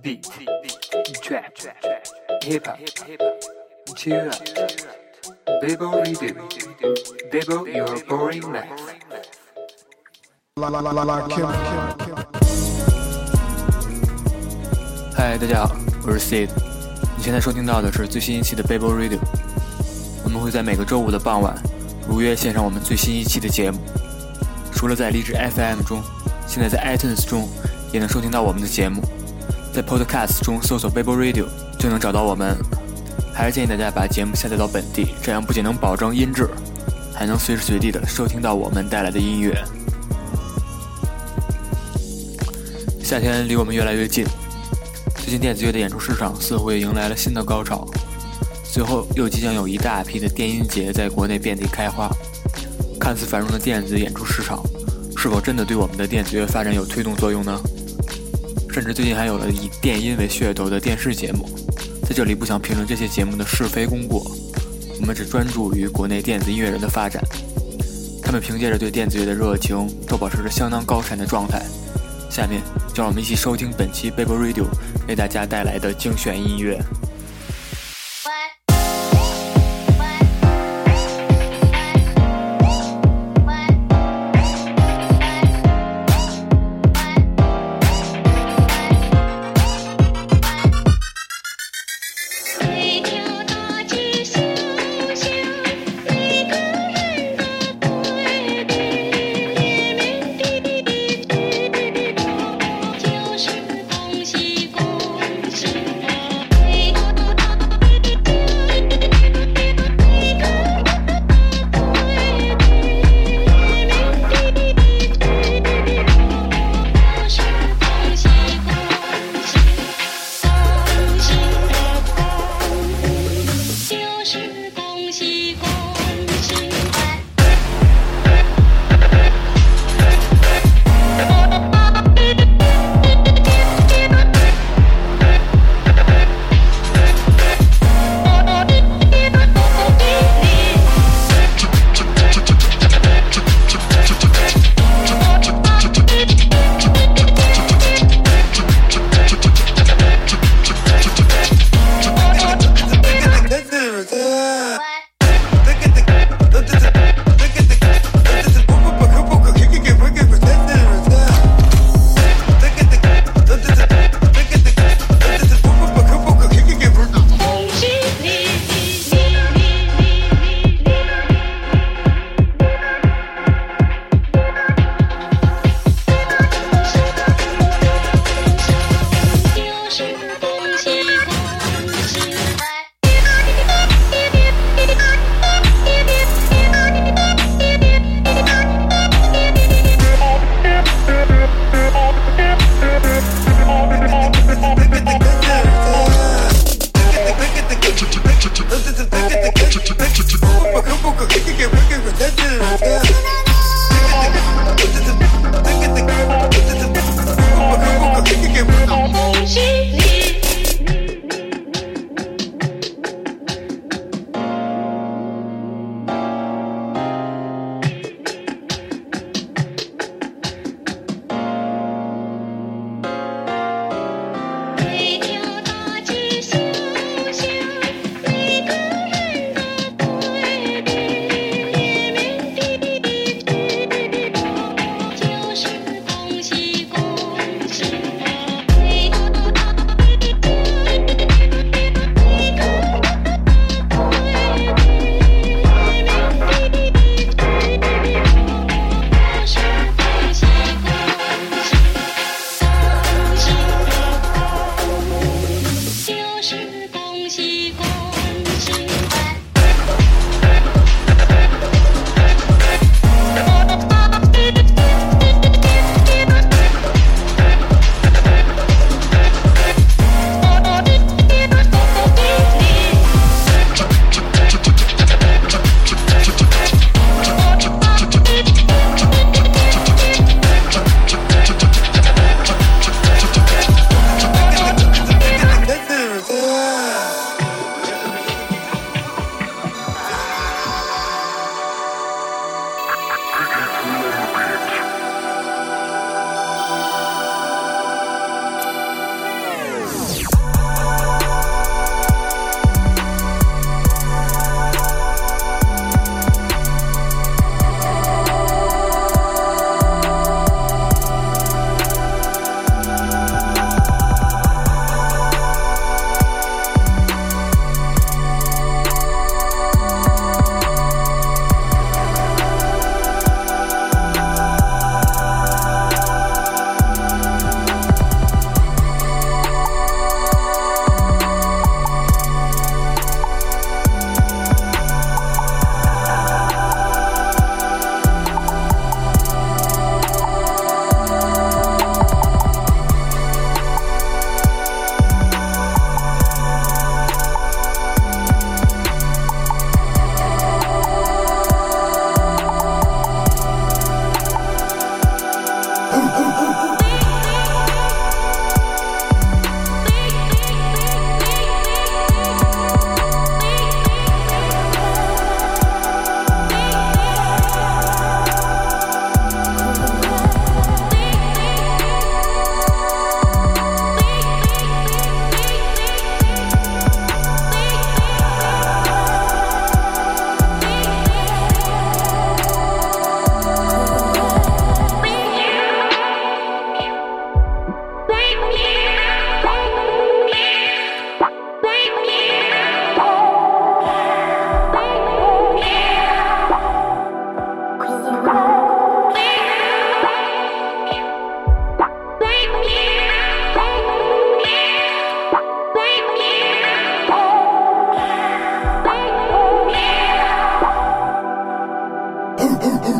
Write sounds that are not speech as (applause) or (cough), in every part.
beat, trap, hip hop, chill out, Bible radio, Bible your boring life. La la la la la Kim Kim Kim. 嗨，大家好，我是 Sid。你现在收听到的是最新一期的 Bible Radio。我们会在每个周五的傍晚，如约献上我们最新一期的节目。除了在荔枝 FM 中，现在在 iTunes 中也能收听到我们的节目。在 Podcast 中搜索 “Babel Radio 就能找到我们。还是建议大家把节目下载到本地，这样不仅能保证音质，还能随时随地的收听到我们带来的音乐。夏天离我们越来越近，最近电子乐的演出市场似乎也迎来了新的高潮。随后又即将有一大批的电音节在国内遍地开花。看似繁荣的电子演出市场，是否真的对我们的电子乐发展有推动作用呢？甚至最近还有了以电音为噱头的电视节目。在这里不想评论这些节目的是非功过，我们只专注于国内电子音乐人的发展。他们凭借着对电子乐的热情，都保持着相当高产的状态。下面就让我们一起收听本期 Baby Radio 为大家带来的精选音乐。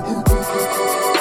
Mm-hmm.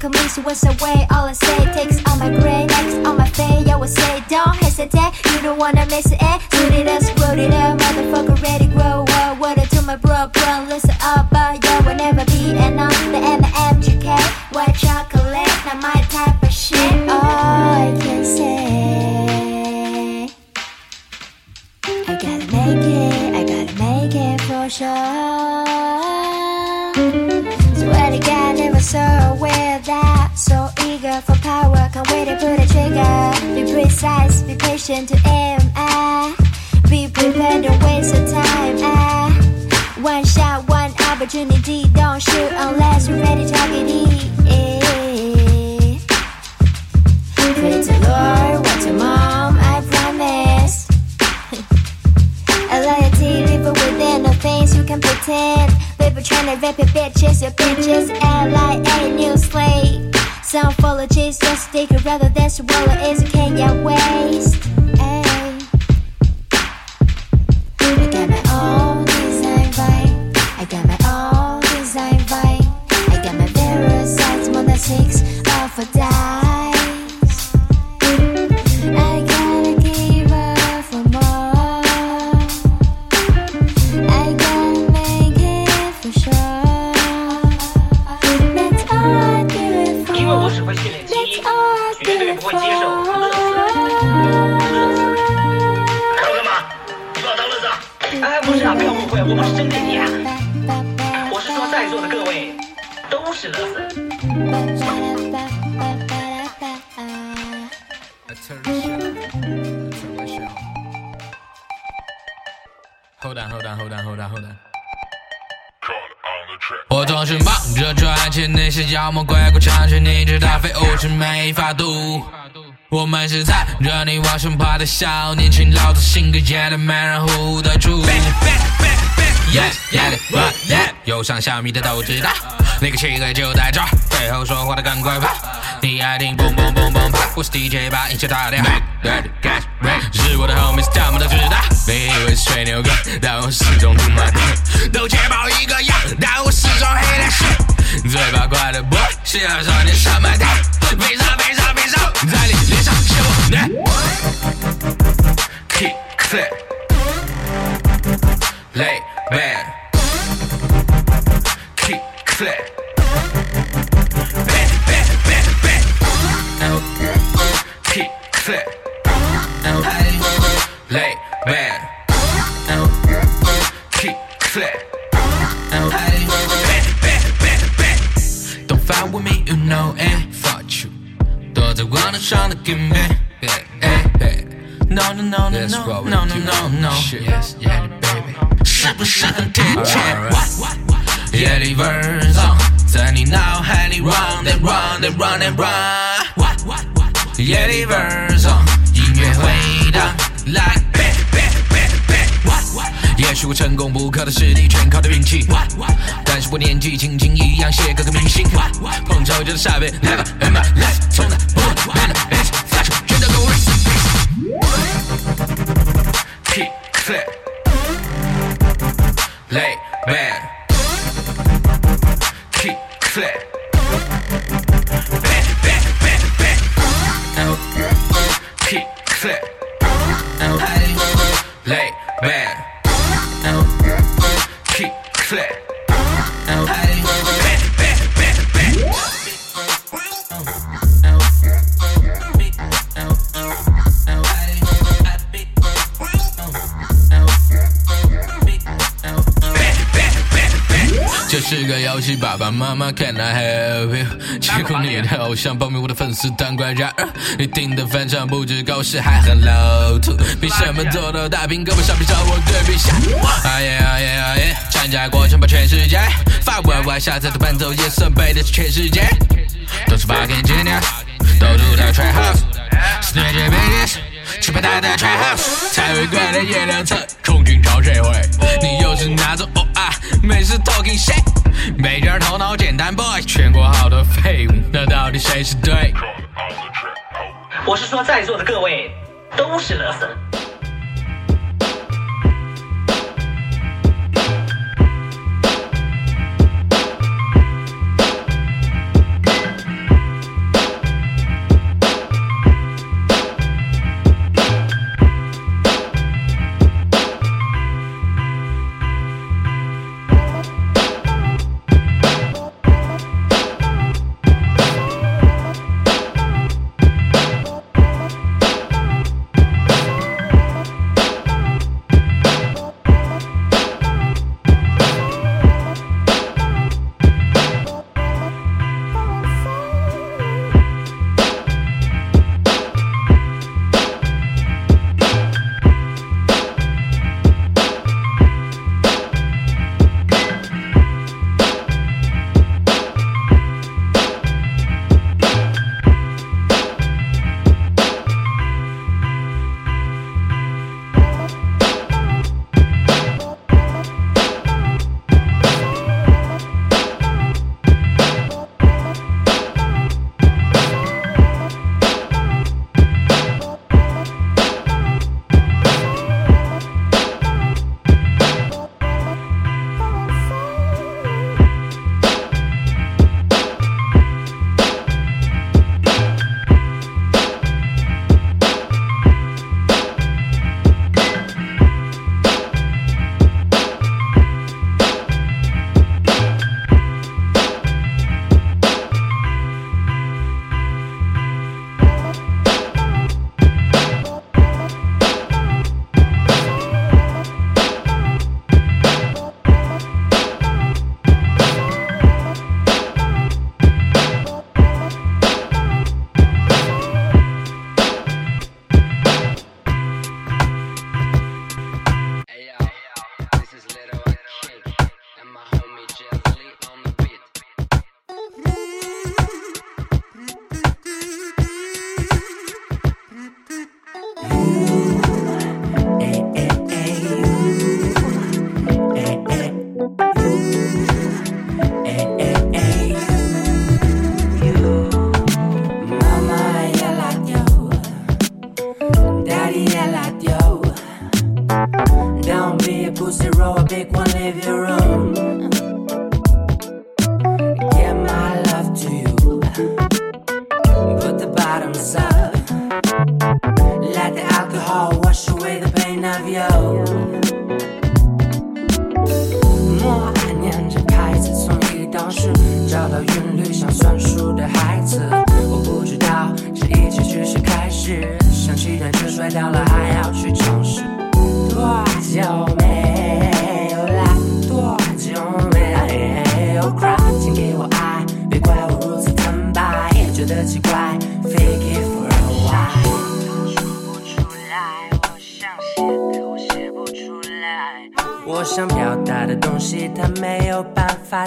Convince you was away, all I say. Takes all my gray, necks all my face I would say, don't hesitate You don't wanna miss it, eh? Suit it up, screwed it up Motherfucker ready, grow up. What I do, my bro, bro Listen up, uh, but yeah, will never be enough The M M G K. White chocolate Not my type of shit, oh, I can say. I gotta make it, I gotta make it for sure. Swear to God, never saw I'm waiting for the trigger. Be precise, be patient to aim. Ah, be prepared, don't waste your time. Ah, one shot, one opportunity. Don't shoot unless you're ready to get it. Eh. Pray to Lord, watch your mom. I promise. (laughs) A your TV for within the things you can pretend. Baby, trying to rap your bitches, your bitches. L I A new slate. Some of chase, just take it rather than swallow it. So can you waste? Hold on, hold on, hold on, hold on, hold on. 我总是忙着赚钱，那些妖魔鬼怪唱起你这大废物是没法度。我们是带着你往上爬的小年轻，老子性格野的没人 hold 得住。Yeah, yeah, yeah, yeah. 有上小米的都知道，那个气丐就在这，背后说话的赶快跑。你爱听蹦蹦蹦蹦趴，我是 DJ，把音乐打电话。是我的 homies，他们都知道。本以为吹牛哥，但我始终他妈的都街包一个样，但我始终黑的是最八卦的 boy，是要少年上麦台，悲伤悲伤悲伤，在你脸上写我的 kick clap lay back kick clap。Play. No, no, no, no, no, no, no, no. Yes, yeah, baby. 是不是很贴切？夜里 verse on，在你脑海里 run and run and run and run。夜里 verse on，音乐回荡，like bang bang bang bang。也许我成功不靠的实力全靠的运气，但是我年纪轻轻一样写歌个明星。碰巧就是傻逼，never in my life，从来 clap. 妈妈 Can I help you？结果你的偶像报名我的粉丝当官然而你听的翻唱不止狗屎，还很 low 土。凭什么做到大屏胳膊上比找我对比下？啊耶啊耶啊耶！参加过称霸全世界，发文外下载的伴奏也算背的是全世界。都是 fucking genius，都住在 trap 拍他的 trap house，才会怪的夜两侧，空军找谁会？你又是哪种 oh 啊？每次 talking shit，(laughs) 没点头脑简单 boy，全国好多废物，那到底谁是对？我是说在座的各位都是乐色。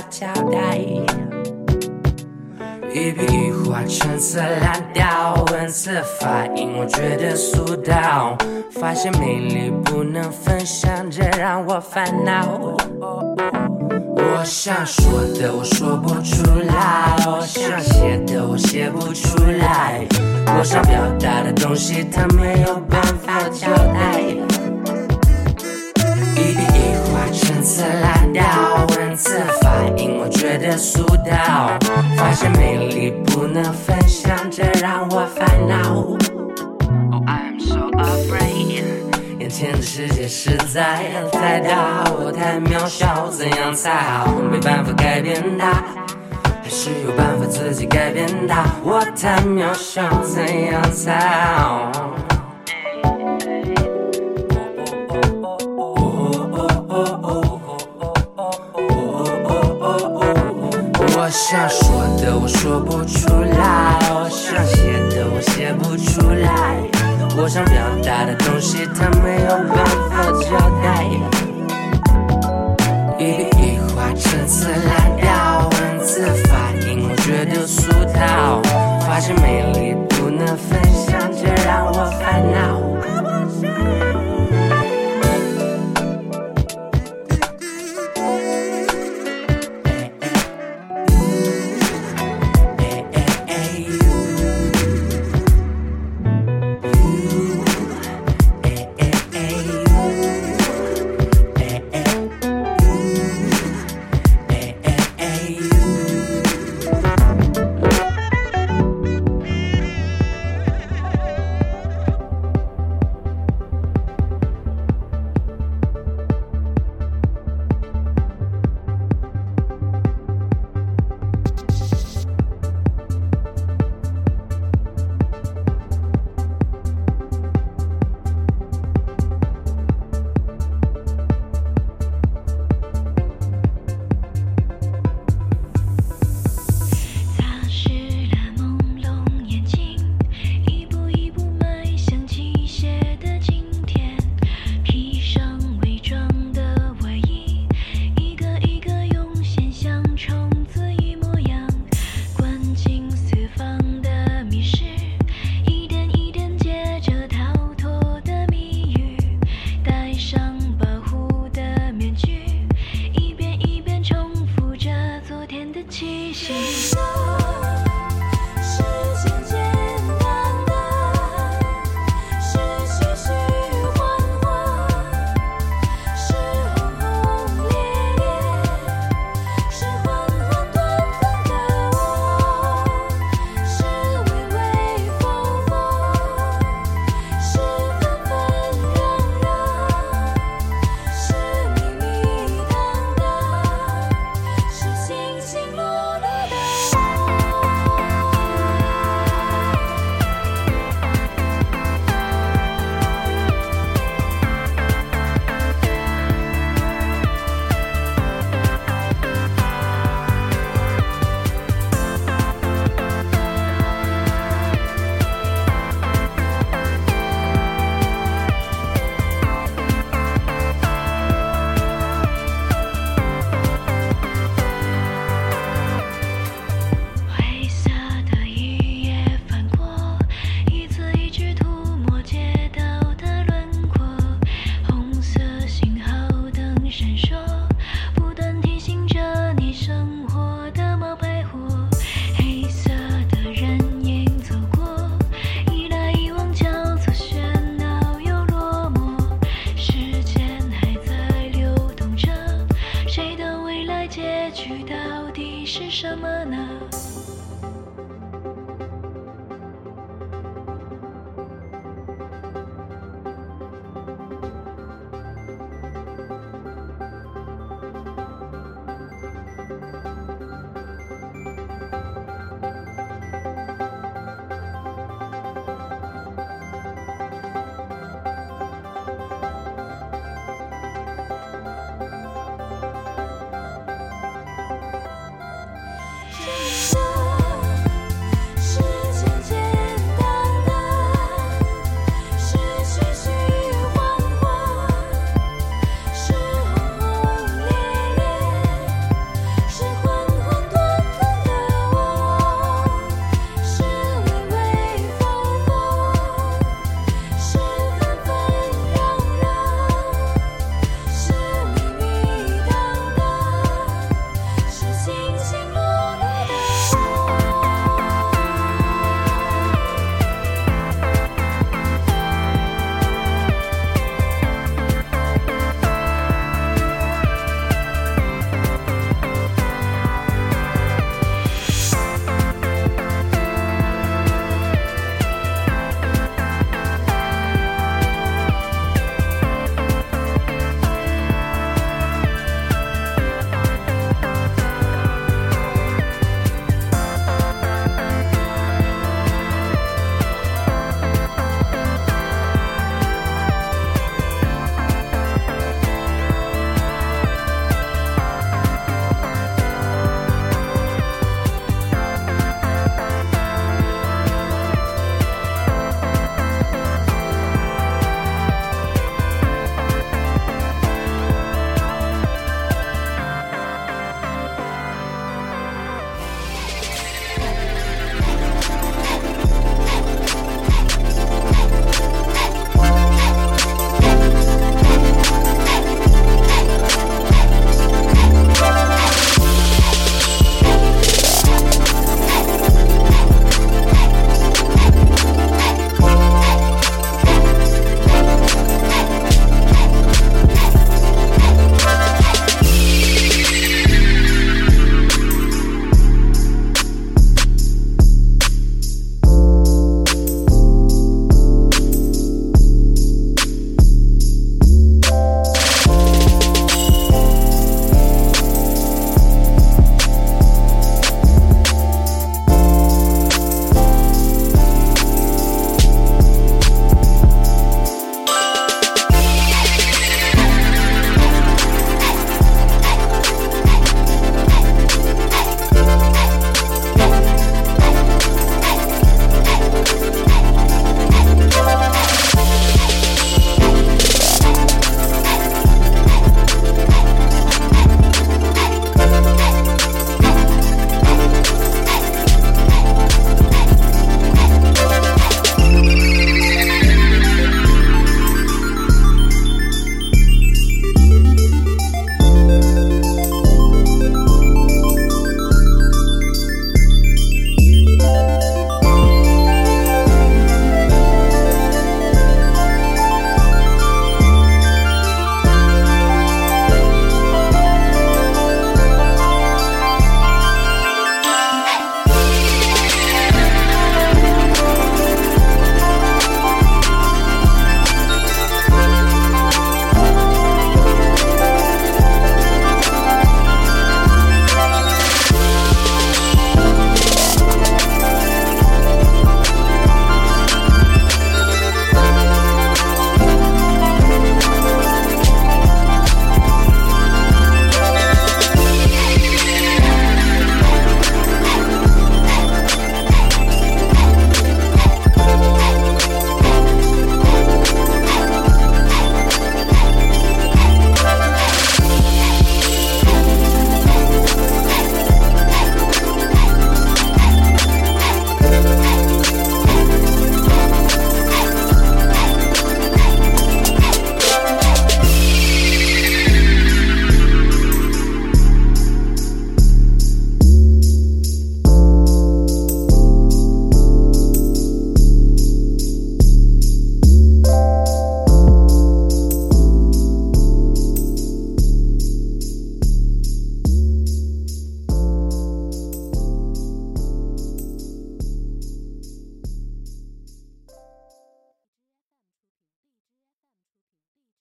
交代。一笔一画陈词滥调，文字发音我觉得俗套，发现魅力不能分享，这让我烦恼。我想说的我说不出来，我想写的我写不出来，我想表达的东西它没有办法交代。一笔一画陈词滥调，因我觉得俗套，发现美丽不能分享，这让我烦恼。Oh, I'm so afraid. 眼前的世界实在太大，我太渺小，怎样才好？没办法改变它，还是有办法自己改变它？我太渺小，怎样才好？想说的我说不出来，想写的我写不出来，我想表达的东西，他没有办法交代。一笔一画，陈词滥调，文字发音，我觉得俗套。发现美丽不能分享，这让我烦恼。